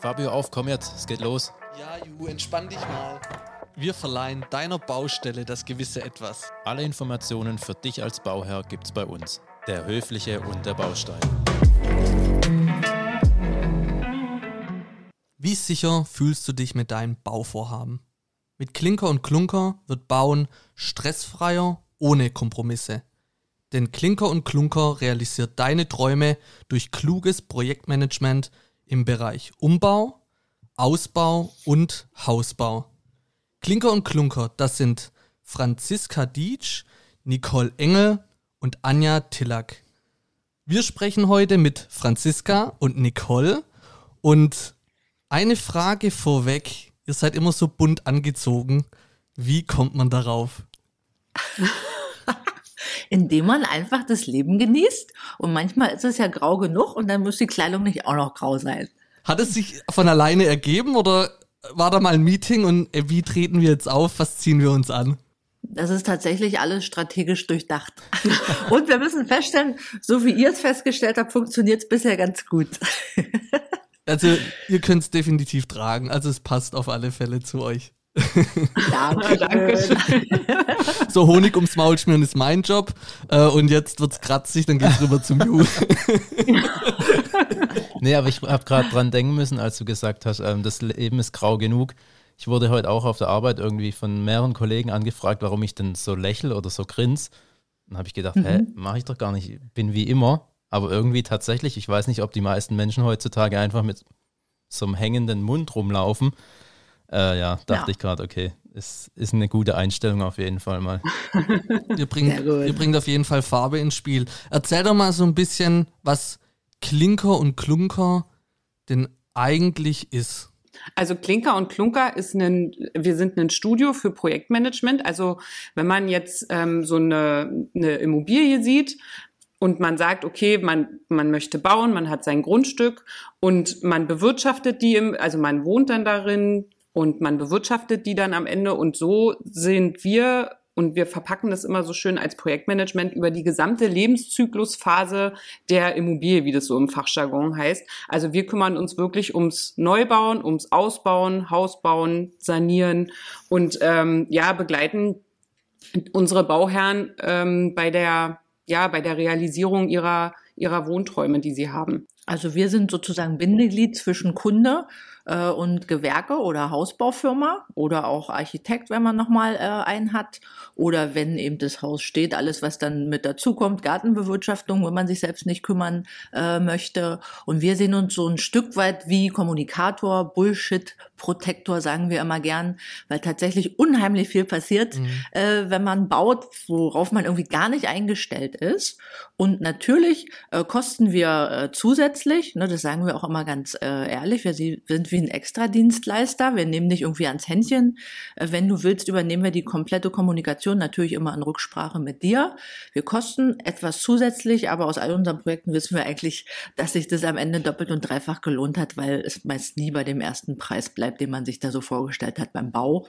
Fabio, auf, komm jetzt, es geht los. Ja, Ju, entspann dich mal. Wir verleihen deiner Baustelle das gewisse Etwas. Alle Informationen für dich als Bauherr gibt's bei uns. Der Höfliche und der Baustein. Wie sicher fühlst du dich mit deinem Bauvorhaben? Mit Klinker und Klunker wird Bauen stressfreier, ohne Kompromisse. Denn Klinker und Klunker realisiert deine Träume durch kluges Projektmanagement im Bereich Umbau, Ausbau und Hausbau. Klinker und Klunker, das sind Franziska Dietsch, Nicole Engel und Anja Tillack. Wir sprechen heute mit Franziska und Nicole und eine Frage vorweg. Ihr seid immer so bunt angezogen. Wie kommt man darauf? Indem man einfach das Leben genießt. Und manchmal ist es ja grau genug und dann muss die Kleidung nicht auch noch grau sein. Hat es sich von alleine ergeben oder war da mal ein Meeting und äh, wie treten wir jetzt auf? Was ziehen wir uns an? Das ist tatsächlich alles strategisch durchdacht. Und wir müssen feststellen, so wie ihr es festgestellt habt, funktioniert es bisher ganz gut. Also ihr könnt es definitiv tragen. Also es passt auf alle Fälle zu euch. Danke, danke. So Honig ums Maul schmieren ist mein Job. Äh, und jetzt wird's kratzig, dann geht's rüber zum Ju. Nee, aber ich habe gerade dran denken müssen, als du gesagt hast, ähm, das Leben ist grau genug. Ich wurde heute auch auf der Arbeit irgendwie von mehreren Kollegen angefragt, warum ich denn so lächle oder so grins. Dann habe ich gedacht, Mhm. hä, mache ich doch gar nicht, Ich bin wie immer. Aber irgendwie tatsächlich, ich weiß nicht, ob die meisten Menschen heutzutage einfach mit so einem hängenden Mund rumlaufen. Äh, ja, dachte Ja. ich gerade, okay, ist, ist eine gute Einstellung auf jeden Fall mal. Ihr bringt, ihr bringt auf jeden Fall Farbe ins Spiel. Erzähl doch mal so ein bisschen, was Klinker und Klunker denn eigentlich ist. Also Klinker und Klunker ist ein, wir sind ein Studio für Projektmanagement. Also wenn man jetzt ähm, so eine, eine Immobilie sieht und man sagt, okay, man, man möchte bauen, man hat sein Grundstück und man bewirtschaftet die, im, also man wohnt dann darin und man bewirtschaftet die dann am Ende und so sind wir und wir verpacken das immer so schön als Projektmanagement über die gesamte Lebenszyklusphase der Immobilie, wie das so im Fachjargon heißt. Also wir kümmern uns wirklich ums Neubauen, ums Ausbauen, Hausbauen, Sanieren und ähm, ja begleiten unsere Bauherren ähm, bei der ja bei der Realisierung ihrer ihrer Wohnträume, die sie haben. Also wir sind sozusagen Bindeglied zwischen Kunde äh, und Gewerke oder Hausbaufirma oder auch Architekt, wenn man nochmal äh, einen hat. Oder wenn eben das Haus steht, alles, was dann mit dazukommt, Gartenbewirtschaftung, wenn man sich selbst nicht kümmern äh, möchte. Und wir sehen uns so ein Stück weit wie Kommunikator, Bullshit-Protektor, sagen wir immer gern, weil tatsächlich unheimlich viel passiert, äh, wenn man baut, worauf man irgendwie gar nicht eingestellt ist. Und natürlich äh, kosten wir äh, zusätzlich, ne, das sagen wir auch immer ganz äh, ehrlich, wir sind wie ein Extradienstleister, wir nehmen dich irgendwie ans Händchen. Äh, wenn du willst, übernehmen wir die komplette Kommunikation, natürlich immer in Rücksprache mit dir. Wir kosten etwas zusätzlich, aber aus all unseren Projekten wissen wir eigentlich, dass sich das am Ende doppelt und dreifach gelohnt hat, weil es meist nie bei dem ersten Preis bleibt, den man sich da so vorgestellt hat beim Bau.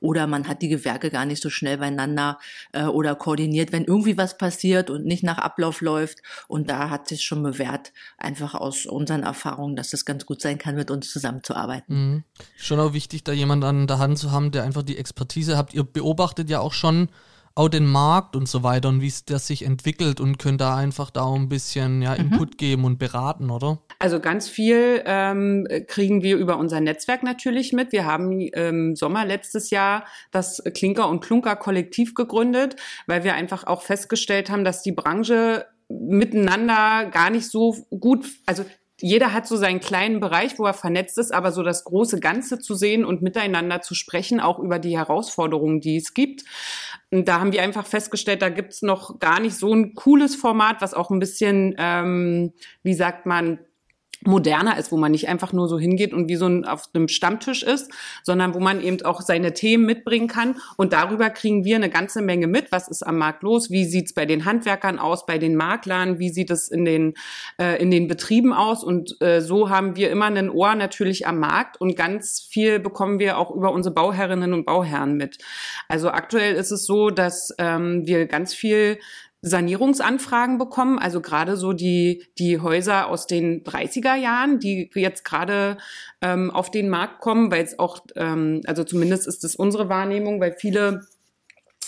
Oder man hat die Gewerke gar nicht so schnell beieinander äh, oder koordiniert, wenn irgendwie was passiert und nicht nach Ablauf läuft. Und da hat sich schon bewährt, einfach aus unseren Erfahrungen, dass es ganz gut sein kann, mit uns zusammenzuarbeiten. Mhm. Schon auch wichtig, da jemanden an der Hand zu haben, der einfach die Expertise habt. Ihr beobachtet ja auch schon auch den Markt und so weiter und wie es das sich entwickelt und könnt da einfach da auch ein bisschen ja, Input geben und beraten, oder? Also ganz viel ähm, kriegen wir über unser Netzwerk natürlich mit. Wir haben im Sommer letztes Jahr das Klinker und Klunker Kollektiv gegründet, weil wir einfach auch festgestellt haben, dass die Branche miteinander gar nicht so gut, also jeder hat so seinen kleinen Bereich, wo er vernetzt ist, aber so das große Ganze zu sehen und miteinander zu sprechen, auch über die Herausforderungen, die es gibt. Und da haben wir einfach festgestellt, da gibt's noch gar nicht so ein cooles Format, was auch ein bisschen, ähm, wie sagt man, moderner ist, wo man nicht einfach nur so hingeht und wie so ein auf einem Stammtisch ist, sondern wo man eben auch seine Themen mitbringen kann. Und darüber kriegen wir eine ganze Menge mit. Was ist am Markt los? Wie sieht's bei den Handwerkern aus, bei den Maklern? Wie sieht es in den, äh, in den Betrieben aus? Und äh, so haben wir immer ein Ohr natürlich am Markt und ganz viel bekommen wir auch über unsere Bauherrinnen und Bauherren mit. Also aktuell ist es so, dass ähm, wir ganz viel Sanierungsanfragen bekommen, also gerade so die, die Häuser aus den 30er Jahren, die jetzt gerade ähm, auf den Markt kommen, weil es auch, ähm, also zumindest ist es unsere Wahrnehmung, weil viele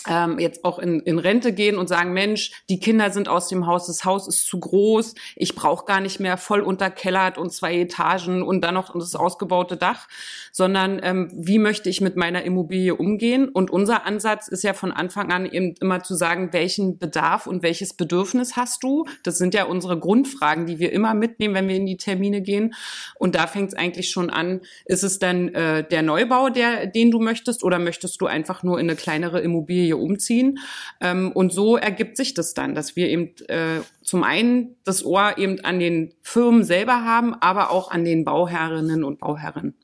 ähm, jetzt auch in, in Rente gehen und sagen, Mensch, die Kinder sind aus dem Haus, das Haus ist zu groß, ich brauche gar nicht mehr voll unterkellert und zwei Etagen und dann noch das ausgebaute Dach, sondern ähm, wie möchte ich mit meiner Immobilie umgehen? Und unser Ansatz ist ja von Anfang an eben immer zu sagen, welchen Bedarf und welches Bedürfnis hast du? Das sind ja unsere Grundfragen, die wir immer mitnehmen, wenn wir in die Termine gehen. Und da fängt es eigentlich schon an, ist es dann äh, der Neubau, der, den du möchtest, oder möchtest du einfach nur in eine kleinere Immobilie umziehen. Ähm, und so ergibt sich das dann, dass wir eben äh, zum einen das Ohr eben an den Firmen selber haben, aber auch an den Bauherrinnen und Bauherren.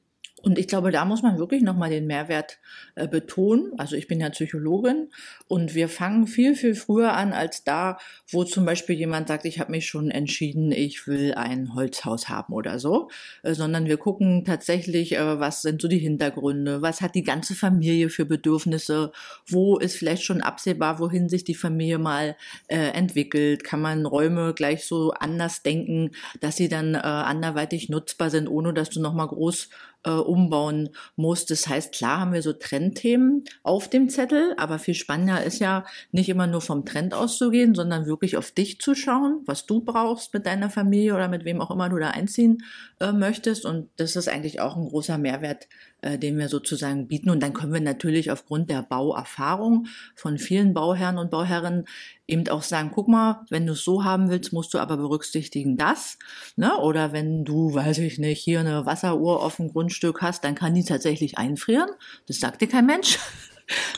Und ich glaube, da muss man wirklich nochmal den Mehrwert äh, betonen. Also ich bin ja Psychologin und wir fangen viel, viel früher an als da, wo zum Beispiel jemand sagt, ich habe mich schon entschieden, ich will ein Holzhaus haben oder so, äh, sondern wir gucken tatsächlich, äh, was sind so die Hintergründe, was hat die ganze Familie für Bedürfnisse, wo ist vielleicht schon absehbar, wohin sich die Familie mal äh, entwickelt, kann man Räume gleich so anders denken, dass sie dann äh, anderweitig nutzbar sind, ohne dass du nochmal groß äh, umbauen muss. Das heißt, klar haben wir so Trendthemen auf dem Zettel, aber viel spannender ist ja nicht immer nur vom Trend auszugehen, sondern wirklich auf dich zu schauen, was du brauchst mit deiner Familie oder mit wem auch immer du da einziehen äh, möchtest. Und das ist eigentlich auch ein großer Mehrwert, äh, den wir sozusagen bieten. Und dann können wir natürlich aufgrund der Bauerfahrung von vielen Bauherren und Bauherren eben auch sagen, guck mal, wenn du es so haben willst, musst du aber berücksichtigen das. Ne? Oder wenn du, weiß ich nicht, hier eine Wasseruhr auf dem Grundstück hast, dann kann die tatsächlich einfrieren. Das sagt dir kein Mensch.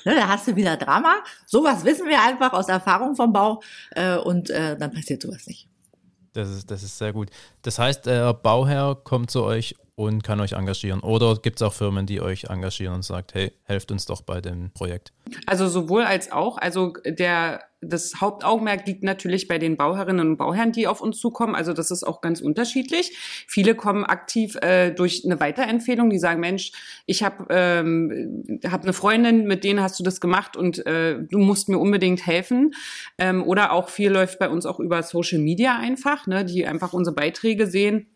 Ne, da hast du wieder Drama. Sowas wissen wir einfach aus Erfahrung vom Bau äh, und äh, dann passiert sowas nicht. Das ist, das ist sehr gut. Das heißt, der Bauherr kommt zu euch und kann euch engagieren. Oder gibt es auch Firmen, die euch engagieren und sagt, hey, helft uns doch bei dem Projekt? Also sowohl als auch. Also der das Hauptaugenmerk liegt natürlich bei den Bauherrinnen und Bauherren, die auf uns zukommen. Also das ist auch ganz unterschiedlich. Viele kommen aktiv äh, durch eine Weiterempfehlung, die sagen, Mensch, ich habe ähm, hab eine Freundin, mit denen hast du das gemacht und äh, du musst mir unbedingt helfen. Ähm, oder auch viel läuft bei uns auch über Social Media einfach, ne, die einfach unsere Beiträge sehen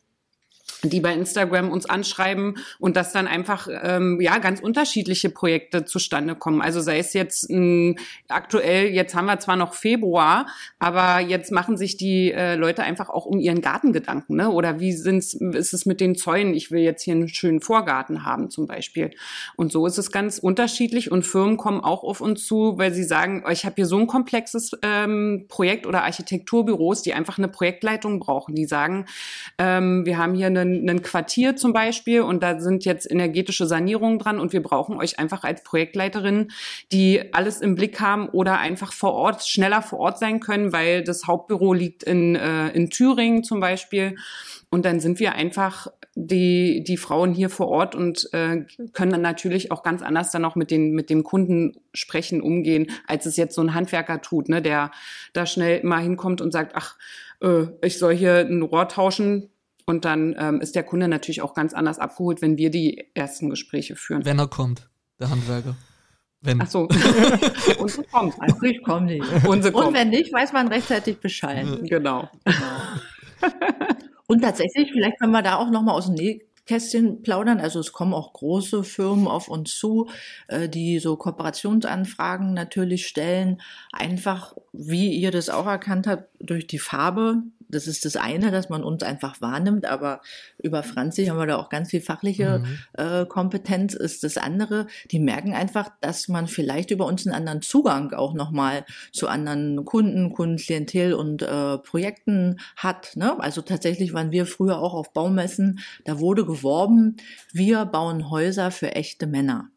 die bei Instagram uns anschreiben und dass dann einfach ähm, ja ganz unterschiedliche Projekte zustande kommen. Also sei es jetzt ähm, aktuell, jetzt haben wir zwar noch Februar, aber jetzt machen sich die äh, Leute einfach auch um ihren Garten Gedanken, ne? Oder wie sind's, ist es mit den Zäunen? Ich will jetzt hier einen schönen Vorgarten haben zum Beispiel. Und so ist es ganz unterschiedlich und Firmen kommen auch auf uns zu, weil sie sagen, oh, ich habe hier so ein komplexes ähm, Projekt oder Architekturbüros, die einfach eine Projektleitung brauchen. Die sagen, ähm, wir haben hier eine ein, Quartier zum Beispiel und da sind jetzt energetische Sanierungen dran und wir brauchen euch einfach als Projektleiterin, die alles im Blick haben oder einfach vor Ort, schneller vor Ort sein können, weil das Hauptbüro liegt in, äh, in Thüringen zum Beispiel. Und dann sind wir einfach die, die Frauen hier vor Ort und äh, können dann natürlich auch ganz anders dann auch mit den, mit dem Kunden sprechen, umgehen, als es jetzt so ein Handwerker tut, ne, der da schnell mal hinkommt und sagt, ach, äh, ich soll hier ein Rohr tauschen, und dann ähm, ist der Kunde natürlich auch ganz anders abgeholt, wenn wir die ersten Gespräche führen. Wenn er kommt, der Handwerker. Wenn. Ach so. und so kommt. Also ich komme nicht. Und, so und wenn nicht, weiß man rechtzeitig Bescheid. Genau. genau. und tatsächlich, vielleicht können wir da auch nochmal aus dem Nähkästchen plaudern. Also es kommen auch große Firmen auf uns zu, äh, die so Kooperationsanfragen natürlich stellen. Einfach, wie ihr das auch erkannt habt, durch die Farbe das ist das eine, dass man uns einfach wahrnimmt, aber über Franzi haben wir da auch ganz viel fachliche mhm. äh, Kompetenz, ist das andere. Die merken einfach, dass man vielleicht über uns einen anderen Zugang auch nochmal zu anderen Kunden, Kundenklientel und äh, Projekten hat. Ne? Also tatsächlich waren wir früher auch auf Baumessen, da wurde geworben, wir bauen Häuser für echte Männer.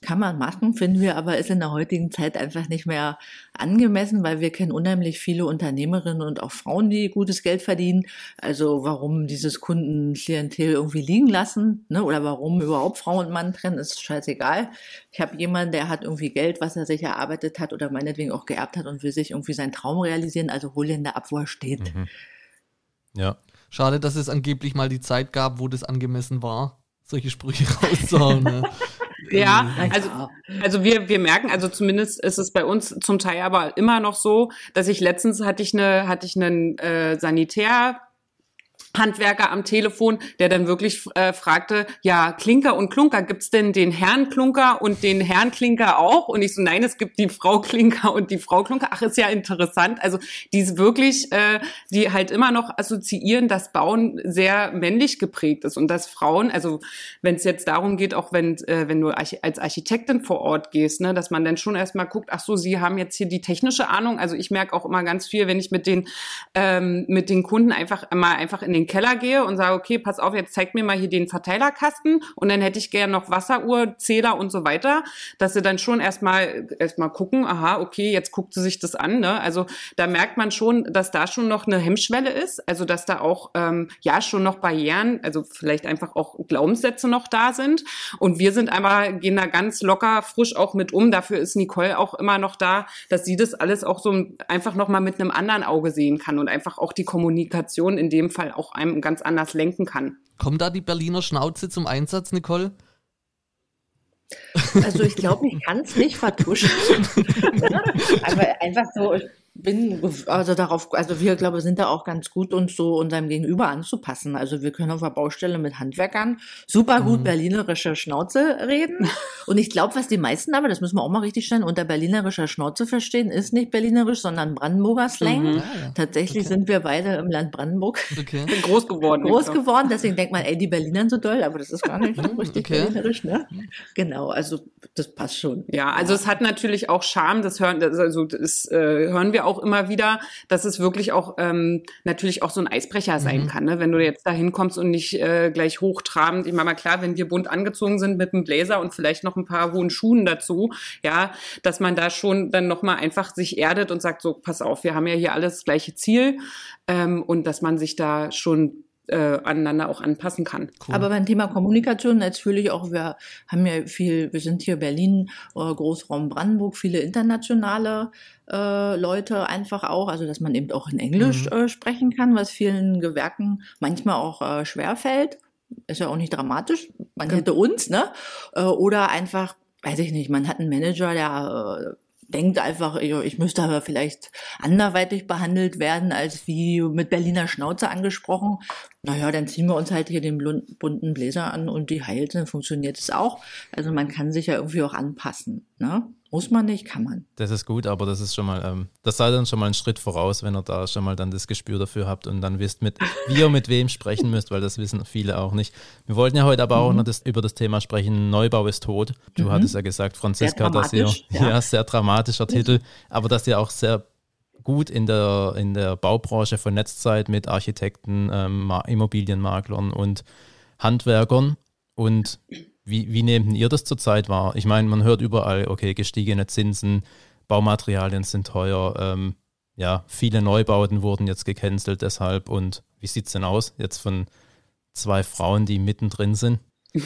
Kann man machen, finden wir aber ist in der heutigen Zeit einfach nicht mehr angemessen, weil wir kennen unheimlich viele Unternehmerinnen und auch Frauen, die gutes Geld verdienen. Also warum dieses Kundenklientel irgendwie liegen lassen ne? oder warum überhaupt Frau und Mann trennen, ist scheißegal. Ich habe jemanden, der hat irgendwie Geld, was er sich erarbeitet hat oder meinetwegen auch geerbt hat und will sich irgendwie seinen Traum realisieren. Also hol ihn da ab, wo er steht. Mhm. Ja. Schade, dass es angeblich mal die Zeit gab, wo das angemessen war, solche Sprüche rauszuhauen. ne? Ja, also, also wir, wir merken, also zumindest ist es bei uns zum Teil aber immer noch so, dass ich letztens hatte ich eine, hatte ich einen äh, Sanitär Handwerker am Telefon, der dann wirklich äh, fragte, ja, Klinker und Klunker, gibt's denn den Herrn Klunker und den Herrn Klinker auch? Und ich so, nein, es gibt die Frau Klinker und die Frau Klunker. Ach, ist ja interessant. Also die ist wirklich, äh, die halt immer noch assoziieren, dass Bauen sehr männlich geprägt ist und dass Frauen, also wenn es jetzt darum geht, auch wenn, äh, wenn du als Architektin vor Ort gehst, ne, dass man dann schon erstmal guckt, ach so, sie haben jetzt hier die technische Ahnung. Also ich merke auch immer ganz viel, wenn ich mit den, ähm, mit den Kunden einfach mal einfach in den Keller gehe und sage, okay, pass auf, jetzt zeig mir mal hier den Verteilerkasten und dann hätte ich gerne noch Wasseruhr, Zähler und so weiter, dass sie dann schon erstmal erstmal gucken, aha, okay, jetzt guckt sie sich das an. Ne? Also da merkt man schon, dass da schon noch eine Hemmschwelle ist, also dass da auch ähm, ja schon noch Barrieren, also vielleicht einfach auch Glaubenssätze noch da sind. Und wir sind einmal, gehen da ganz locker, frisch auch mit um. Dafür ist Nicole auch immer noch da, dass sie das alles auch so einfach nochmal mit einem anderen Auge sehen kann und einfach auch die Kommunikation in dem Fall auch einem ganz anders lenken kann. Kommt da die Berliner Schnauze zum Einsatz, Nicole? Also ich glaube, ich kann es nicht vertuschen. Aber einfach so, bin also darauf, also wir glaube sind da auch ganz gut uns so unserem Gegenüber anzupassen. Also wir können auf der Baustelle mit Handwerkern super gut mhm. berlinerische Schnauze reden. Und ich glaube, was die meisten aber, das müssen wir auch mal richtig stellen, unter berlinerischer Schnauze verstehen, ist nicht berlinerisch, sondern Brandenburger Slang. Mhm. Ah, Tatsächlich okay. sind wir beide im Land Brandenburg. Okay. Bin groß geworden. Groß geworden, deswegen denkt man, ey, die Berlinern so doll, aber das ist gar nicht mhm, richtig okay. berlinerisch, ne? Genau, also das passt schon. Ja, also ja. es hat natürlich auch Charme, das hören, also das äh, hören wir auch auch immer wieder, dass es wirklich auch ähm, natürlich auch so ein Eisbrecher sein mhm. kann, ne? wenn du jetzt da hinkommst und nicht äh, gleich hochtrabend. Ich meine mal klar, wenn wir bunt angezogen sind mit einem Blazer und vielleicht noch ein paar hohen Schuhen dazu, ja, dass man da schon dann nochmal einfach sich erdet und sagt, so, pass auf, wir haben ja hier alles gleiche Ziel ähm, und dass man sich da schon äh, aneinander auch anpassen kann. Cool. Aber beim Thema Kommunikation natürlich auch, wir haben ja viel, wir sind hier Berlin, äh, Großraum Brandenburg, viele internationale äh, Leute einfach auch, also dass man eben auch in Englisch mhm. äh, sprechen kann, was vielen Gewerken manchmal auch äh, schwer fällt. Ist ja auch nicht dramatisch. Man hätte uns, ne? Äh, oder einfach, weiß ich nicht, man hat einen Manager, der äh, denkt einfach, ich müsste aber vielleicht anderweitig behandelt werden, als wie mit Berliner Schnauze angesprochen. Naja, dann ziehen wir uns halt hier den bunten Bläser an und die heilt, dann funktioniert es auch. Also man kann sich ja irgendwie auch anpassen. Ne? Muss man nicht, kann man. Das ist gut, aber das ist schon mal, ähm, das sei dann schon mal ein Schritt voraus, wenn ihr da schon mal dann das Gespür dafür habt und dann wisst, mit wie ihr mit wem sprechen müsst, weil das wissen viele auch nicht. Wir wollten ja heute aber mhm. auch noch das, über das Thema sprechen, Neubau ist tot. Du mhm. hattest ja gesagt, Franziska, dass ihr, ja. ja, sehr dramatischer Titel, aber dass ihr auch sehr gut in der, in der Baubranche vernetzt seid mit Architekten, ähm, Immobilienmaklern und Handwerkern und wie, wie nehmt ihr das zurzeit wahr? Ich meine, man hört überall, okay, gestiegene Zinsen, Baumaterialien sind teuer, ähm, ja, viele Neubauten wurden jetzt gecancelt deshalb. Und wie sieht es denn aus jetzt von zwei Frauen, die mittendrin sind?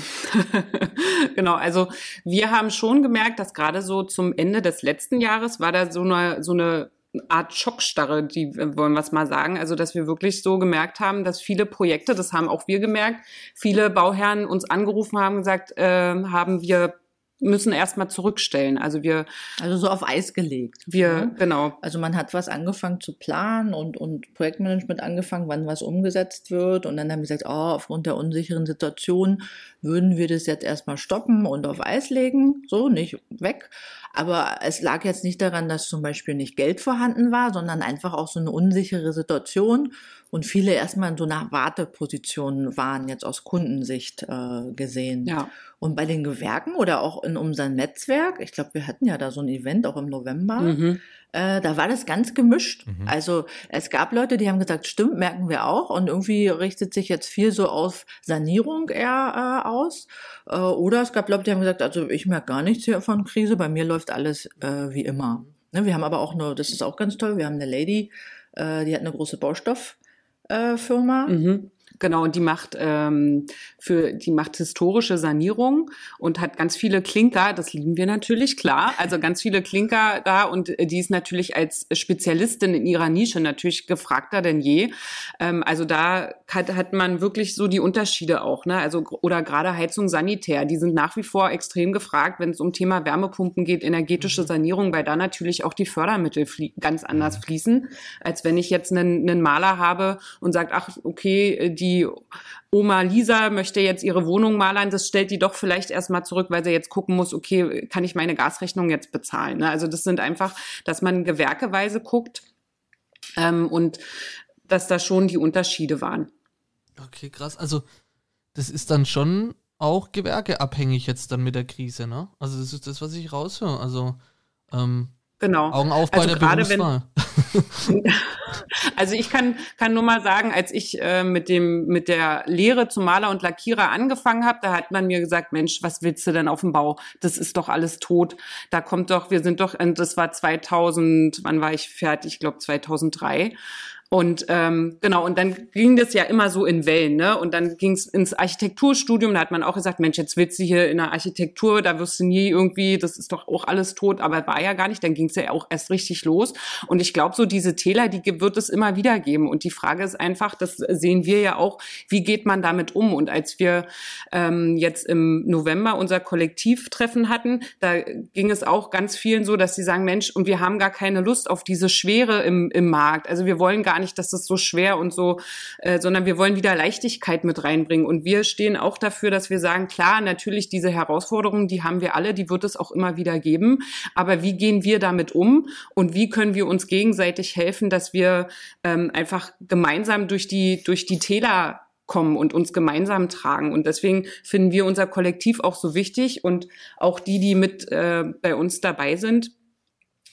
genau, also wir haben schon gemerkt, dass gerade so zum Ende des letzten Jahres war da so eine, so eine Art Schockstarre, die wollen wir es mal sagen. Also, dass wir wirklich so gemerkt haben, dass viele Projekte, das haben auch wir gemerkt, viele Bauherren uns angerufen haben, gesagt, äh, haben wir müssen erstmal zurückstellen. Also wir also so auf Eis gelegt. Wir ne? genau. Also man hat was angefangen zu planen und und Projektmanagement angefangen, wann was umgesetzt wird und dann haben wir gesagt, oh, aufgrund der unsicheren Situation würden wir das jetzt erstmal stoppen und auf Eis legen, so nicht weg. Aber es lag jetzt nicht daran, dass zum Beispiel nicht Geld vorhanden war, sondern einfach auch so eine unsichere Situation und viele erstmal in so einer Warteposition waren, jetzt aus Kundensicht äh, gesehen. Ja. Und bei den Gewerken oder auch in unserem Netzwerk, ich glaube, wir hatten ja da so ein Event auch im November, mhm. Äh, da war das ganz gemischt. Mhm. Also es gab Leute, die haben gesagt, stimmt, merken wir auch. Und irgendwie richtet sich jetzt viel so auf Sanierung eher äh, aus. Äh, oder es gab Leute, die haben gesagt, also ich merke gar nichts hier von Krise, bei mir läuft alles äh, wie immer. Ne, wir haben aber auch nur, das ist auch ganz toll, wir haben eine Lady, äh, die hat eine große Baustofffirma. Äh, mhm Genau, und die macht ähm, für die macht historische Sanierung und hat ganz viele Klinker, das lieben wir natürlich, klar. Also ganz viele Klinker da und die ist natürlich als Spezialistin in ihrer Nische natürlich gefragter denn je. Ähm, also da hat, hat man wirklich so die Unterschiede auch, ne? Also oder gerade Heizung Sanitär, die sind nach wie vor extrem gefragt, wenn es um Thema Wärmepumpen geht, energetische Sanierung, weil da natürlich auch die Fördermittel ganz anders fließen, als wenn ich jetzt einen, einen Maler habe und sagt, ach okay, die Oma Lisa möchte jetzt ihre Wohnung malern, das stellt die doch vielleicht erstmal zurück, weil sie jetzt gucken muss, okay, kann ich meine Gasrechnung jetzt bezahlen? Ne? Also das sind einfach, dass man gewerkeweise guckt ähm, und dass da schon die Unterschiede waren. Okay, krass. Also das ist dann schon auch gewerkeabhängig jetzt dann mit der Krise, ne? Also das ist das, was ich raushöre. Also ähm, Genau. Augen auf bei also der Berufswahl. Wenn, also ich kann, kann nur mal sagen, als ich äh, mit dem mit der Lehre zum Maler und Lackierer angefangen habe, da hat man mir gesagt, Mensch, was willst du denn auf dem Bau? Das ist doch alles tot. Da kommt doch, wir sind doch, das war 2000, wann war ich fertig? Ich glaube 2003. Und ähm, genau, und dann ging das ja immer so in Wellen, ne? Und dann ging es ins Architekturstudium, da hat man auch gesagt, Mensch, jetzt willst du hier in der Architektur, da wirst du nie irgendwie, das ist doch auch alles tot, aber war ja gar nicht, dann ging es ja auch erst richtig los. Und ich glaube, so diese Täler, die wird es immer wieder geben. Und die Frage ist einfach, das sehen wir ja auch, wie geht man damit um? Und als wir ähm, jetzt im November unser Kollektivtreffen hatten, da ging es auch ganz vielen so, dass sie sagen, Mensch, und wir haben gar keine Lust auf diese Schwere im, im Markt. Also wir wollen gar nicht, dass das so schwer und so, äh, sondern wir wollen wieder Leichtigkeit mit reinbringen. Und wir stehen auch dafür, dass wir sagen, klar, natürlich diese Herausforderungen, die haben wir alle, die wird es auch immer wieder geben. Aber wie gehen wir damit um und wie können wir uns gegenseitig helfen, dass wir ähm, einfach gemeinsam durch die, durch die Täler kommen und uns gemeinsam tragen. Und deswegen finden wir unser Kollektiv auch so wichtig und auch die, die mit äh, bei uns dabei sind,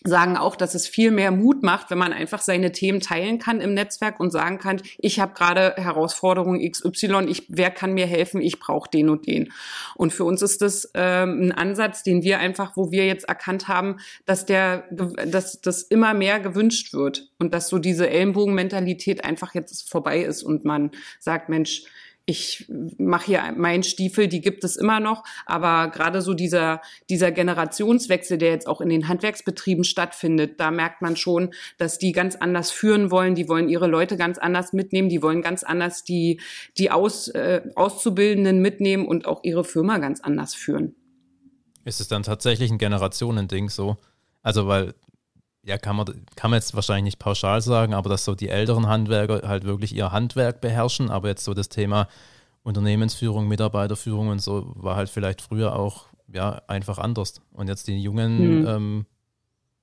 sagen auch, dass es viel mehr Mut macht, wenn man einfach seine Themen teilen kann im Netzwerk und sagen kann, ich habe gerade Herausforderung XY, ich, wer kann mir helfen, ich brauche den und den. Und für uns ist das ähm, ein Ansatz, den wir einfach, wo wir jetzt erkannt haben, dass der, dass das immer mehr gewünscht wird und dass so diese Ellenbogenmentalität einfach jetzt vorbei ist und man sagt, Mensch, ich mache hier meinen Stiefel, die gibt es immer noch, aber gerade so dieser, dieser Generationswechsel, der jetzt auch in den Handwerksbetrieben stattfindet, da merkt man schon, dass die ganz anders führen wollen, die wollen ihre Leute ganz anders mitnehmen, die wollen ganz anders die, die Aus, äh, Auszubildenden mitnehmen und auch ihre Firma ganz anders führen. Ist es dann tatsächlich ein Generationending so? Also, weil ja, kann man, kann man jetzt wahrscheinlich nicht pauschal sagen, aber dass so die älteren Handwerker halt wirklich ihr Handwerk beherrschen, aber jetzt so das Thema Unternehmensführung, Mitarbeiterführung und so war halt vielleicht früher auch ja einfach anders. Und jetzt die jungen mhm. ähm,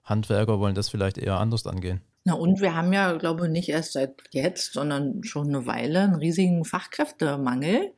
Handwerker wollen das vielleicht eher anders angehen. Na und wir haben ja, glaube ich, nicht erst seit jetzt, sondern schon eine Weile einen riesigen Fachkräftemangel.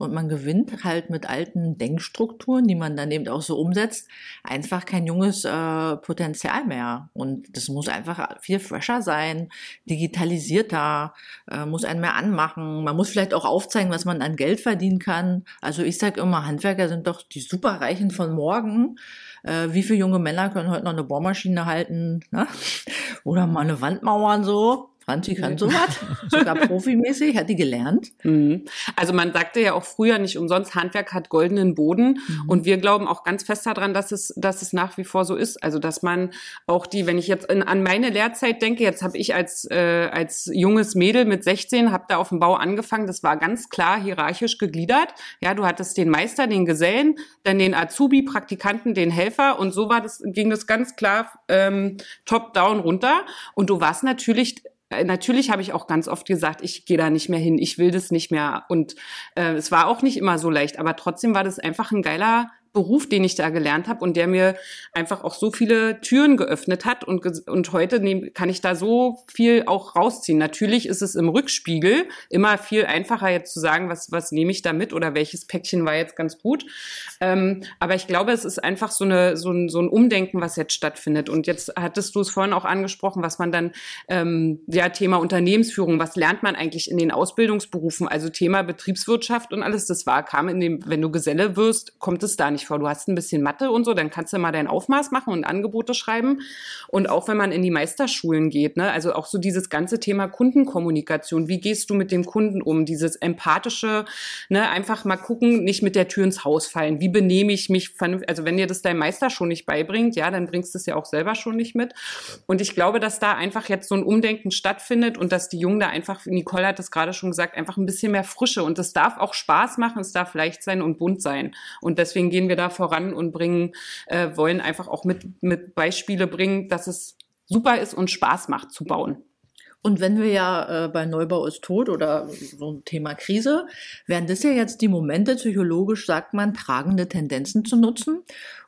Und man gewinnt halt mit alten Denkstrukturen, die man dann eben auch so umsetzt, einfach kein junges äh, Potenzial mehr. Und das muss einfach viel fresher sein, digitalisierter, äh, muss einen mehr anmachen. Man muss vielleicht auch aufzeigen, was man an Geld verdienen kann. Also ich sage immer, Handwerker sind doch die Superreichen von morgen. Äh, wie viele junge Männer können heute noch eine Bohrmaschine halten? Ne? Oder mal eine Wand mauern so? Franzi kann sowas, sogar profimäßig, hat die gelernt. Mhm. Also man sagte ja auch früher nicht umsonst, Handwerk hat goldenen Boden. Mhm. Und wir glauben auch ganz fest daran, dass es, dass es nach wie vor so ist. Also dass man auch die, wenn ich jetzt in, an meine Lehrzeit denke, jetzt habe ich als, äh, als junges Mädel mit 16, habe da auf dem Bau angefangen, das war ganz klar hierarchisch gegliedert. Ja, du hattest den Meister, den Gesellen, dann den Azubi, Praktikanten, den Helfer und so war das, ging das ganz klar ähm, top-down runter. Und du warst natürlich natürlich habe ich auch ganz oft gesagt, ich gehe da nicht mehr hin, ich will das nicht mehr. Und äh, es war auch nicht immer so leicht, aber trotzdem war das einfach ein geiler Beruf, den ich da gelernt habe und der mir einfach auch so viele Türen geöffnet hat und, und heute nehm, kann ich da so viel auch rausziehen. Natürlich ist es im Rückspiegel immer viel einfacher jetzt zu sagen, was, was nehme ich da mit oder welches Päckchen war jetzt ganz gut. Ähm, aber ich glaube, es ist einfach so, eine, so, ein, so ein Umdenken, was jetzt stattfindet. Und jetzt hattest du es vorhin auch angesprochen, was man dann, ähm, ja, Thema Unternehmensführung, was lernt man eigentlich in den Ausbildungsberufen? Also Thema Betriebswirtschaft und alles, das war, kam in dem, wenn du Geselle wirst, kommt es da nicht nicht vor. Du hast ein bisschen Mathe und so, dann kannst du mal dein Aufmaß machen und Angebote schreiben. Und auch wenn man in die Meisterschulen geht, ne, also auch so dieses ganze Thema Kundenkommunikation. Wie gehst du mit dem Kunden um? Dieses empathische, ne, einfach mal gucken, nicht mit der Tür ins Haus fallen. Wie benehme ich mich? Also wenn dir das dein Meister schon nicht beibringt, ja, dann bringst du es ja auch selber schon nicht mit. Und ich glaube, dass da einfach jetzt so ein Umdenken stattfindet und dass die Jungen da einfach, Nicole hat das gerade schon gesagt, einfach ein bisschen mehr Frische und es darf auch Spaß machen, es darf leicht sein und bunt sein. Und deswegen gehen wir da voran und bringen, äh, wollen einfach auch mit, mit Beispiele bringen, dass es super ist und Spaß macht zu bauen. Und wenn wir ja äh, bei Neubau ist tot oder so ein Thema Krise, wären das ja jetzt die Momente, psychologisch sagt man, tragende Tendenzen zu nutzen,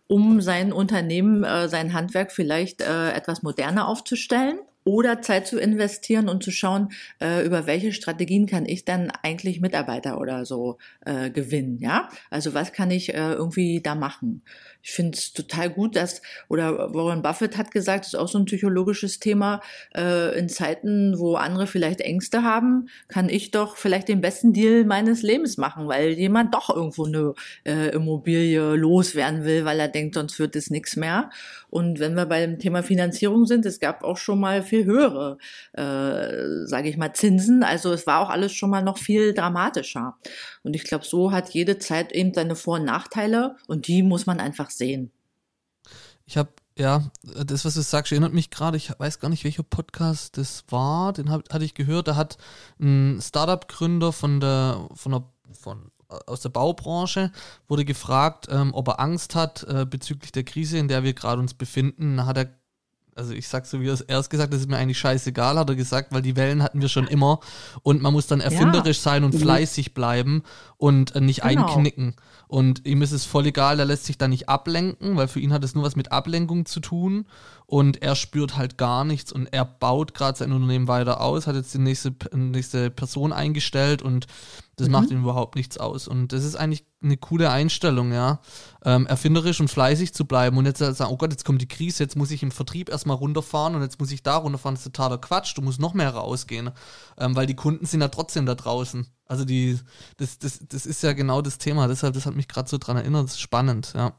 um sein Unternehmen, äh, sein Handwerk vielleicht äh, etwas moderner aufzustellen oder Zeit zu investieren und zu schauen, äh, über welche Strategien kann ich dann eigentlich Mitarbeiter oder so äh, gewinnen, ja? Also was kann ich äh, irgendwie da machen? Ich finde es total gut, dass, oder Warren Buffett hat gesagt, ist auch so ein psychologisches Thema, äh, in Zeiten, wo andere vielleicht Ängste haben, kann ich doch vielleicht den besten Deal meines Lebens machen, weil jemand doch irgendwo eine äh, Immobilie loswerden will, weil er denkt, sonst wird es nichts mehr. Und wenn wir beim Thema Finanzierung sind, es gab auch schon mal viel höhere, äh, sage ich mal, Zinsen. Also es war auch alles schon mal noch viel dramatischer. Und ich glaube, so hat jede Zeit eben seine Vor- und Nachteile und die muss man einfach sehen. Ich habe ja, das, was du sagst, erinnert mich gerade, ich weiß gar nicht, welcher Podcast das war, den hab, hatte ich gehört, da hat ein Startup-Gründer von der, von der, von, aus der Baubranche, wurde gefragt, ähm, ob er Angst hat äh, bezüglich der Krise, in der wir gerade uns befinden. Da hat er also ich sag so, wie er es erst gesagt, das ist mir eigentlich scheißegal, hat er gesagt, weil die Wellen hatten wir schon immer und man muss dann erfinderisch ja. sein und mhm. fleißig bleiben und äh, nicht genau. einknicken. Und ihm ist es voll egal, er lässt sich da nicht ablenken, weil für ihn hat es nur was mit Ablenkung zu tun und er spürt halt gar nichts und er baut gerade sein Unternehmen weiter aus, hat jetzt die nächste, nächste Person eingestellt und das mhm. macht ihm überhaupt nichts aus. Und das ist eigentlich eine coole Einstellung, ja. Ähm, erfinderisch und fleißig zu bleiben und jetzt sagen, oh Gott, jetzt kommt die Krise, jetzt muss ich im Vertrieb erstmal runterfahren und jetzt muss ich da runterfahren, das ist totaler Quatsch, du musst noch mehr rausgehen, ähm, weil die Kunden sind ja trotzdem da draußen. Also die, das, das, das ist ja genau das Thema, deshalb, das hat mich gerade so dran erinnert, das ist spannend, ja.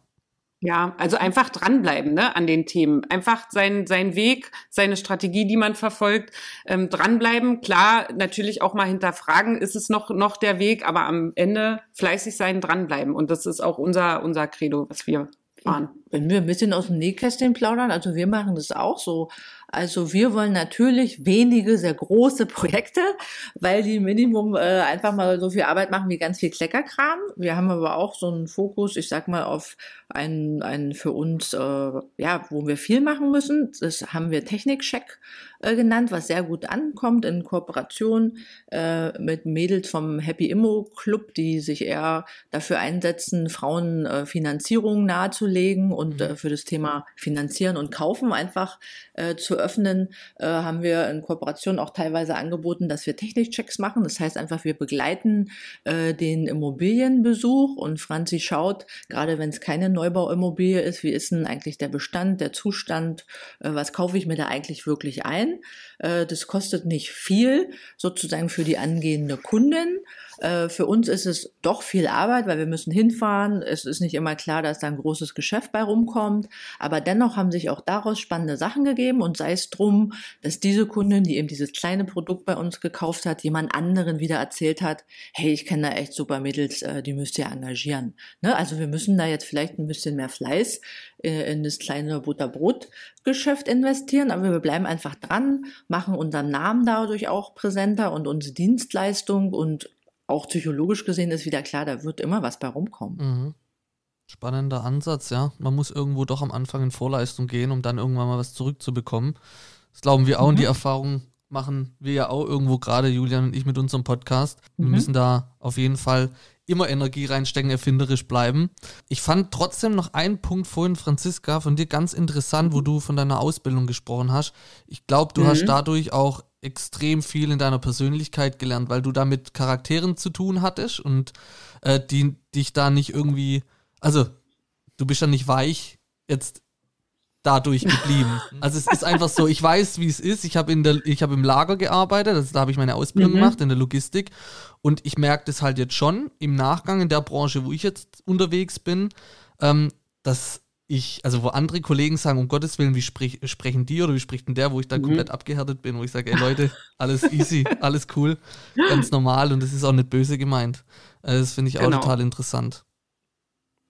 Ja, also einfach dranbleiben ne, an den Themen. Einfach sein, sein Weg, seine Strategie, die man verfolgt, ähm, dranbleiben. Klar, natürlich auch mal hinterfragen, ist es noch, noch der Weg, aber am Ende fleißig sein, dranbleiben. Und das ist auch unser, unser Credo, was wir fahren. Wenn wir ein bisschen aus dem Nähkästchen plaudern, also wir machen das auch so. Also wir wollen natürlich wenige, sehr große Projekte, weil die Minimum äh, einfach mal so viel Arbeit machen wie ganz viel Kleckerkram. Wir haben aber auch so einen Fokus, ich sag mal, auf einen, einen für uns, äh, ja, wo wir viel machen müssen. Das haben wir Technikcheck äh, genannt, was sehr gut ankommt in Kooperation äh, mit Mädels vom Happy Immo Club, die sich eher dafür einsetzen, Frauen äh, Finanzierung nahezulegen und mhm. äh, für das Thema Finanzieren und Kaufen einfach äh, zu öffnen, haben wir in Kooperation auch teilweise angeboten, dass wir Technikchecks machen. Das heißt einfach, wir begleiten den Immobilienbesuch und Franzi schaut, gerade wenn es keine Neubauimmobilie ist, wie ist denn eigentlich der Bestand, der Zustand, was kaufe ich mir da eigentlich wirklich ein? Äh, das kostet nicht viel, sozusagen für die angehende Kundin. Äh, für uns ist es doch viel Arbeit, weil wir müssen hinfahren. Es ist nicht immer klar, dass da ein großes Geschäft bei rumkommt. Aber dennoch haben sich auch daraus spannende Sachen gegeben und sei es drum, dass diese Kundin, die eben dieses kleine Produkt bei uns gekauft hat, jemand anderen wieder erzählt hat, hey, ich kenne da echt super Mädels, äh, die müsst ihr engagieren. Ne? Also wir müssen da jetzt vielleicht ein bisschen mehr Fleiß äh, in das kleine Butterbrotgeschäft investieren, aber wir bleiben einfach dran, machen unseren Namen dadurch auch präsenter und unsere Dienstleistung und auch psychologisch gesehen ist wieder klar, da wird immer was bei rumkommen. Mhm. Spannender Ansatz, ja. Man muss irgendwo doch am Anfang in Vorleistung gehen, um dann irgendwann mal was zurückzubekommen. Das glauben wir auch mhm. und die Erfahrung machen wir ja auch irgendwo gerade, Julian und ich, mit unserem Podcast. Wir mhm. müssen da auf jeden Fall immer Energie reinstecken, erfinderisch bleiben. Ich fand trotzdem noch einen Punkt vorhin, Franziska, von dir ganz interessant, wo du von deiner Ausbildung gesprochen hast. Ich glaube, du mhm. hast dadurch auch extrem viel in deiner Persönlichkeit gelernt, weil du da mit Charakteren zu tun hattest und äh, die dich da nicht irgendwie, also du bist ja nicht weich jetzt dadurch geblieben. Also es ist einfach so, ich weiß, wie es ist. Ich habe in der, ich habe im Lager gearbeitet, also da habe ich meine Ausbildung mhm. gemacht in der Logistik und ich merke das halt jetzt schon im Nachgang in der Branche, wo ich jetzt unterwegs bin, ähm, dass ich, also wo andere Kollegen sagen, um Gottes Willen, wie sprich, sprechen die oder wie spricht denn der, wo ich dann mhm. komplett abgehärtet bin, wo ich sage, ey Leute, alles easy, alles cool, ganz normal und das ist auch nicht böse gemeint. Also das finde ich genau. auch total interessant.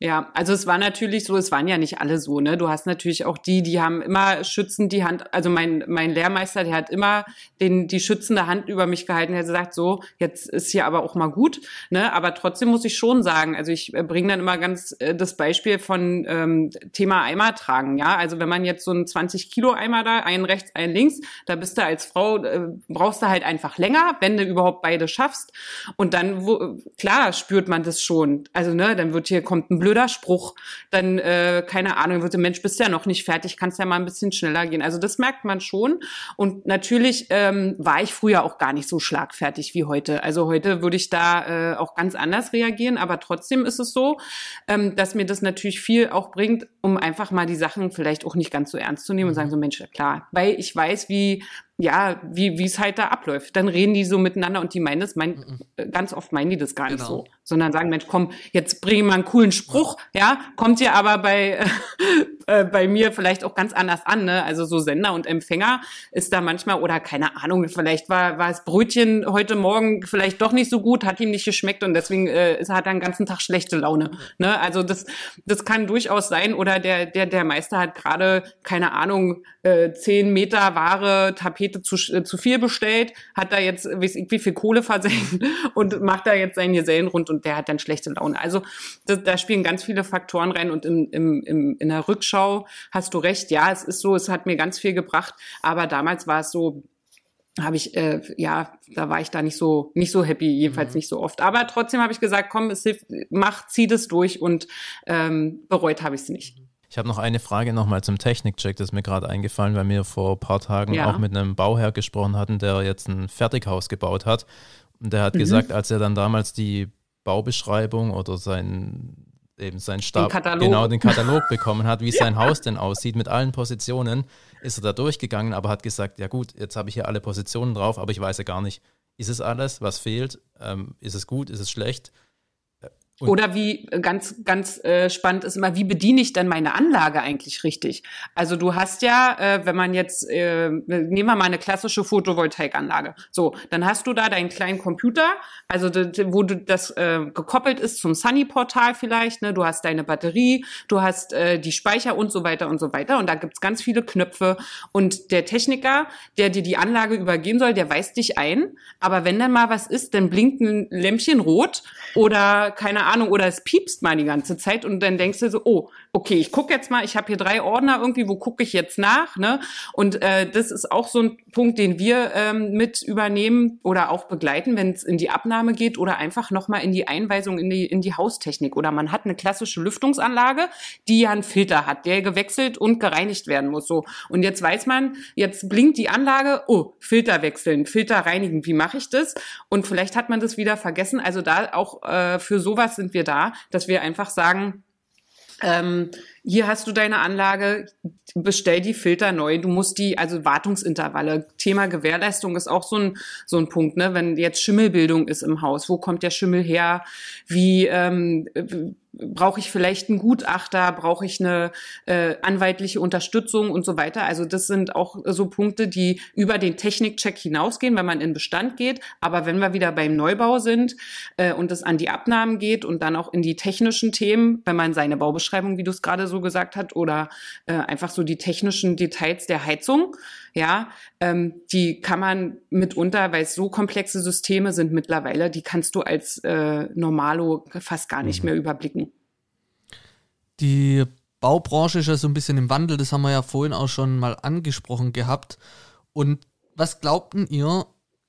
Ja, also es war natürlich so, es waren ja nicht alle so, ne? Du hast natürlich auch die, die haben immer schützend die Hand, also mein, mein Lehrmeister, der hat immer den, die schützende Hand über mich gehalten, der hat gesagt, so, jetzt ist hier aber auch mal gut, ne? Aber trotzdem muss ich schon sagen, also ich äh, bringe dann immer ganz äh, das Beispiel von ähm, Thema Eimer tragen, ja? Also wenn man jetzt so einen 20 Kilo Eimer da, einen rechts, einen links, da bist du als Frau, äh, brauchst du halt einfach länger, wenn du überhaupt beide schaffst. Und dann, wo, klar, spürt man das schon. Also, ne, dann wird hier, kommt ein blöd blöder Spruch, dann, äh, keine Ahnung, wird der Mensch, bist ja noch nicht fertig, kannst ja mal ein bisschen schneller gehen. Also das merkt man schon. Und natürlich ähm, war ich früher auch gar nicht so schlagfertig wie heute. Also heute würde ich da äh, auch ganz anders reagieren, aber trotzdem ist es so, ähm, dass mir das natürlich viel auch bringt, um einfach mal die Sachen vielleicht auch nicht ganz so ernst zu nehmen und sagen so, Mensch, klar, weil ich weiß, wie ja, wie wie es halt da abläuft. Dann reden die so miteinander und die meinen das, mein, mhm. ganz oft meinen die das gar genau. nicht so, sondern sagen, Mensch, komm, jetzt bring ich mal einen coolen Spruch, ja, kommt ja aber bei äh, bei mir vielleicht auch ganz anders an, ne? Also so Sender und Empfänger ist da manchmal oder keine Ahnung, vielleicht war war das Brötchen heute Morgen vielleicht doch nicht so gut, hat ihm nicht geschmeckt und deswegen äh, ist, hat er den ganzen Tag schlechte Laune, ne? Also das das kann durchaus sein oder der der der Meister hat gerade keine Ahnung äh, zehn Meter Ware Tapete Pakete zu, äh, zu viel bestellt, hat da jetzt wie, viel Kohle versenkt und macht da jetzt seinen Gesellen rund und der hat dann schlechte Laune. Also das, da spielen ganz viele Faktoren rein und im, im, im, in der Rückschau hast du recht, ja, es ist so, es hat mir ganz viel gebracht, aber damals war es so, habe ich äh, ja, da war ich da nicht so nicht so happy, jedenfalls mhm. nicht so oft. Aber trotzdem habe ich gesagt, komm, es hilft, mach, zieh das durch und ähm, bereut habe ich es nicht. Ich habe noch eine Frage nochmal zum Technikcheck, das ist mir gerade eingefallen, weil wir vor ein paar Tagen ja. auch mit einem Bauherr gesprochen hatten, der jetzt ein Fertighaus gebaut hat. Und der hat mhm. gesagt, als er dann damals die Baubeschreibung oder sein eben sein Stab, den genau den Katalog bekommen hat, wie sein Haus denn aussieht mit allen Positionen, ist er da durchgegangen, aber hat gesagt, ja gut, jetzt habe ich hier alle Positionen drauf, aber ich weiß ja gar nicht, ist es alles, was fehlt, ähm, ist es gut, ist es schlecht? Und Oder wie äh, ganz, ganz äh, spannend ist immer, wie bediene ich denn meine Anlage eigentlich richtig? Also du hast ja, äh, wenn man jetzt, äh, nehmen wir mal eine klassische Photovoltaikanlage. So, dann hast du da deinen kleinen Computer, also wo du das äh, gekoppelt ist zum Sunny-Portal vielleicht, ne? Du hast deine Batterie, du hast äh, die Speicher und so weiter und so weiter. Und da gibt's ganz viele Knöpfe. Und der Techniker, der dir die Anlage übergehen soll, der weist dich ein. Aber wenn dann mal was ist, dann blinkt ein Lämpchen rot oder keine Ahnung, oder es piepst mal die ganze Zeit und dann denkst du so, oh, okay, ich gucke jetzt mal, ich habe hier drei Ordner irgendwie, wo gucke ich jetzt nach? Ne? Und äh, das ist auch so ein Punkt, den wir ähm, mit übernehmen oder auch begleiten, wenn es in die Abnahme geht oder einfach nochmal in die Einweisung in die, in die Haustechnik. Oder man hat eine klassische Lüftungsanlage, die ja einen Filter hat, der gewechselt und gereinigt werden muss. So. Und jetzt weiß man, jetzt blinkt die Anlage, oh, Filter wechseln, Filter reinigen, wie mache ich das? Und vielleicht hat man das wieder vergessen. Also da auch äh, für sowas sind wir da, dass wir einfach sagen, ähm, hier hast du deine Anlage, bestell die Filter neu. Du musst die, also Wartungsintervalle. Thema Gewährleistung ist auch so ein, so ein Punkt, ne? Wenn jetzt Schimmelbildung ist im Haus, wo kommt der Schimmel her? Wie, ähm, brauche ich vielleicht einen Gutachter, brauche ich eine äh, anwaltliche Unterstützung und so weiter. Also das sind auch so Punkte, die über den Technikcheck hinausgehen, wenn man in Bestand geht. Aber wenn wir wieder beim Neubau sind äh, und es an die Abnahmen geht und dann auch in die technischen Themen, wenn man seine Baubeschreibung, wie du es gerade so gesagt hast, oder äh, einfach so die technischen Details der Heizung, ja, ähm, die kann man mitunter, weil es so komplexe Systeme sind mittlerweile, die kannst du als äh, Normalo fast gar nicht mhm. mehr überblicken. Die Baubranche ist ja so ein bisschen im Wandel, das haben wir ja vorhin auch schon mal angesprochen gehabt. Und was glaubten ihr,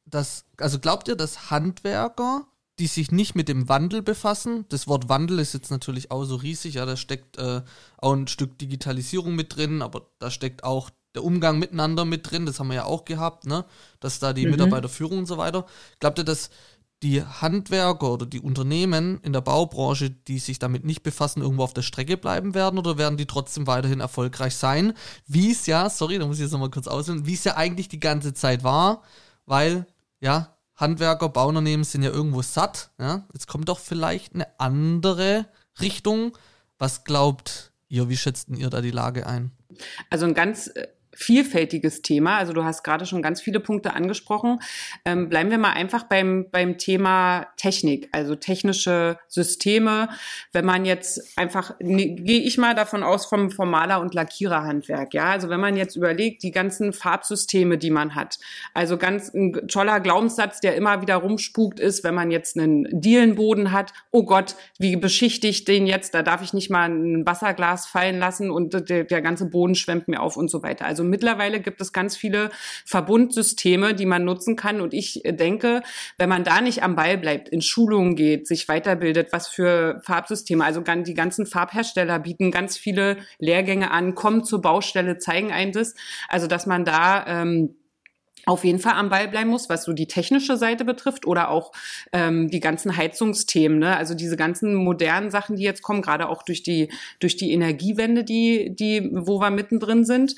dass, also glaubt ihr, dass Handwerker, die sich nicht mit dem Wandel befassen, das Wort Wandel ist jetzt natürlich auch so riesig, ja, da steckt äh, auch ein Stück Digitalisierung mit drin, aber da steckt auch der Umgang miteinander mit drin, das haben wir ja auch gehabt, ne? Dass da die mhm. Mitarbeiterführung und so weiter. Glaubt ihr, dass die Handwerker oder die Unternehmen in der Baubranche, die sich damit nicht befassen, irgendwo auf der Strecke bleiben werden oder werden die trotzdem weiterhin erfolgreich sein? Wie es ja, sorry, da muss ich jetzt nochmal kurz ausholen, wie es ja eigentlich die ganze Zeit war, weil, ja, Handwerker, Bauunternehmen sind ja irgendwo satt, ja. Jetzt kommt doch vielleicht eine andere Richtung, Was glaubt ihr, wie schätzt ihr da die Lage ein? Also ein ganz äh, vielfältiges Thema. Also du hast gerade schon ganz viele Punkte angesprochen. Ähm, bleiben wir mal einfach beim, beim Thema Technik, also technische Systeme. Wenn man jetzt einfach, ne, gehe ich mal davon aus vom, vom Maler- und Lackiererhandwerk, ja. Also wenn man jetzt überlegt, die ganzen Farbsysteme, die man hat. Also ganz ein toller Glaubenssatz, der immer wieder rumspukt ist, wenn man jetzt einen Dielenboden hat. Oh Gott, wie beschichtigt den jetzt? Da darf ich nicht mal ein Wasserglas fallen lassen und der, der ganze Boden schwemmt mir auf und so weiter. Also mittlerweile gibt es ganz viele Verbundsysteme, die man nutzen kann. Und ich denke, wenn man da nicht am Ball bleibt, in Schulungen geht, sich weiterbildet, was für Farbsysteme, also die ganzen Farbhersteller bieten ganz viele Lehrgänge an, kommen zur Baustelle, zeigen einem das. Also, dass man da ähm, auf jeden Fall am Ball bleiben muss, was so die technische Seite betrifft oder auch ähm, die ganzen Heizungsthemen, ne? also diese ganzen modernen Sachen, die jetzt kommen, gerade auch durch die durch die Energiewende, die die wo wir mittendrin sind.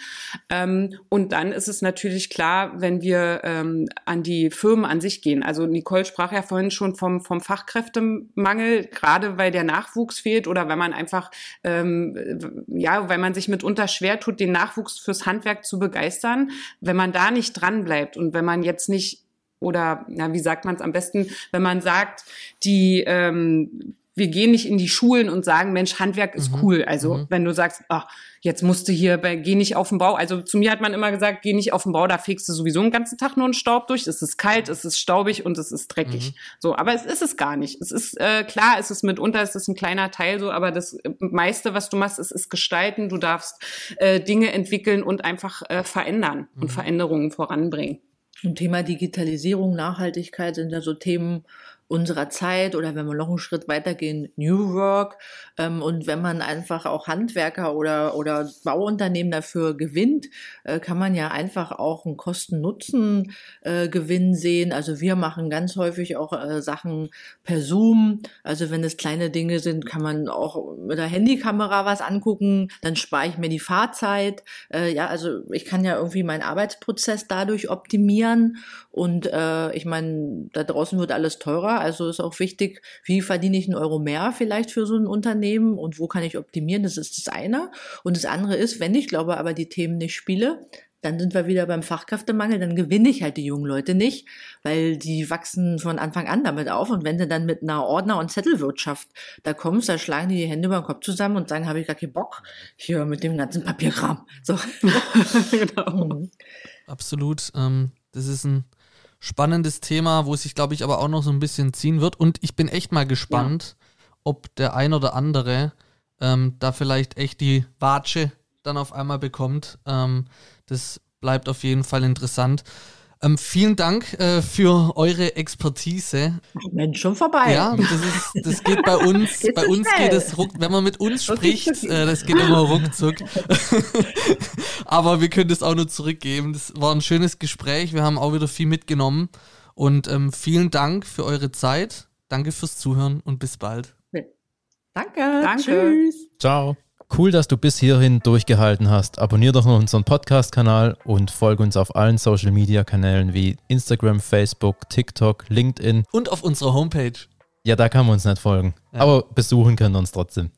Ähm, und dann ist es natürlich klar, wenn wir ähm, an die Firmen an sich gehen. Also Nicole sprach ja vorhin schon vom vom Fachkräftemangel, gerade weil der Nachwuchs fehlt oder weil man einfach ähm, ja, weil man sich mitunter schwer tut, den Nachwuchs fürs Handwerk zu begeistern. Wenn man da nicht dran bleibt bleibt. Und wenn man jetzt nicht, oder na, wie sagt man es am besten, wenn man sagt, die ähm, wir gehen nicht in die Schulen und sagen, Mensch, Handwerk ist mhm. cool. Also mhm. wenn du sagst, ach, jetzt musst du hier bei, geh nicht auf den Bau. Also zu mir hat man immer gesagt, geh nicht auf den Bau, da fegst du sowieso einen ganzen Tag nur einen Staub durch. Es ist kalt, es ist staubig und es ist dreckig. Mhm. So, aber es ist es gar nicht. Es ist äh, klar, es ist mitunter, es ist ein kleiner Teil so, aber das meiste, was du machst, ist, ist gestalten. Du darfst äh, Dinge entwickeln und einfach äh, verändern und mhm. Veränderungen voranbringen. Zum Thema Digitalisierung, Nachhaltigkeit sind ja so Themen, unserer Zeit oder wenn wir noch einen Schritt weitergehen, New Work. Ähm, und wenn man einfach auch Handwerker oder, oder Bauunternehmen dafür gewinnt, äh, kann man ja einfach auch einen Kosten-Nutzen-Gewinn äh, sehen. Also wir machen ganz häufig auch äh, Sachen per Zoom. Also wenn es kleine Dinge sind, kann man auch mit der Handykamera was angucken. Dann spare ich mir die Fahrzeit. Äh, ja, also ich kann ja irgendwie meinen Arbeitsprozess dadurch optimieren. Und äh, ich meine, da draußen wird alles teurer also ist auch wichtig, wie verdiene ich einen Euro mehr vielleicht für so ein Unternehmen und wo kann ich optimieren. Das ist das eine. Und das andere ist, wenn ich glaube, aber die Themen nicht spiele, dann sind wir wieder beim Fachkräftemangel, dann gewinne ich halt die jungen Leute nicht, weil die wachsen von Anfang an damit auf und wenn du dann mit einer Ordner- und Zettelwirtschaft da kommst, da schlagen die die Hände über den Kopf zusammen und sagen, habe ich gar keinen Bock hier mit dem ganzen Papierkram. So. genau. Mhm. Absolut. Ähm, das ist ein spannendes Thema, wo es sich, glaube ich, aber auch noch so ein bisschen ziehen wird. Und ich bin echt mal gespannt, ja. ob der ein oder andere ähm, da vielleicht echt die Watsche dann auf einmal bekommt. Ähm, das bleibt auf jeden Fall interessant. Ähm, vielen Dank äh, für eure Expertise. Mensch, schon vorbei. Ja, das, ist, das geht bei uns. Geht bei uns schnell. geht es ruck, wenn man mit uns spricht, äh, das geht immer ruckzuck. Aber wir können das auch nur zurückgeben. Das war ein schönes Gespräch. Wir haben auch wieder viel mitgenommen. Und ähm, vielen Dank für eure Zeit. Danke fürs Zuhören und bis bald. Danke. Danke. Tschüss. Ciao. Cool, dass du bis hierhin durchgehalten hast. Abonnier doch noch unseren Podcast-Kanal und folge uns auf allen Social-Media-Kanälen wie Instagram, Facebook, TikTok, LinkedIn. Und auf unserer Homepage. Ja, da kann man uns nicht folgen. Ja. Aber besuchen können wir uns trotzdem.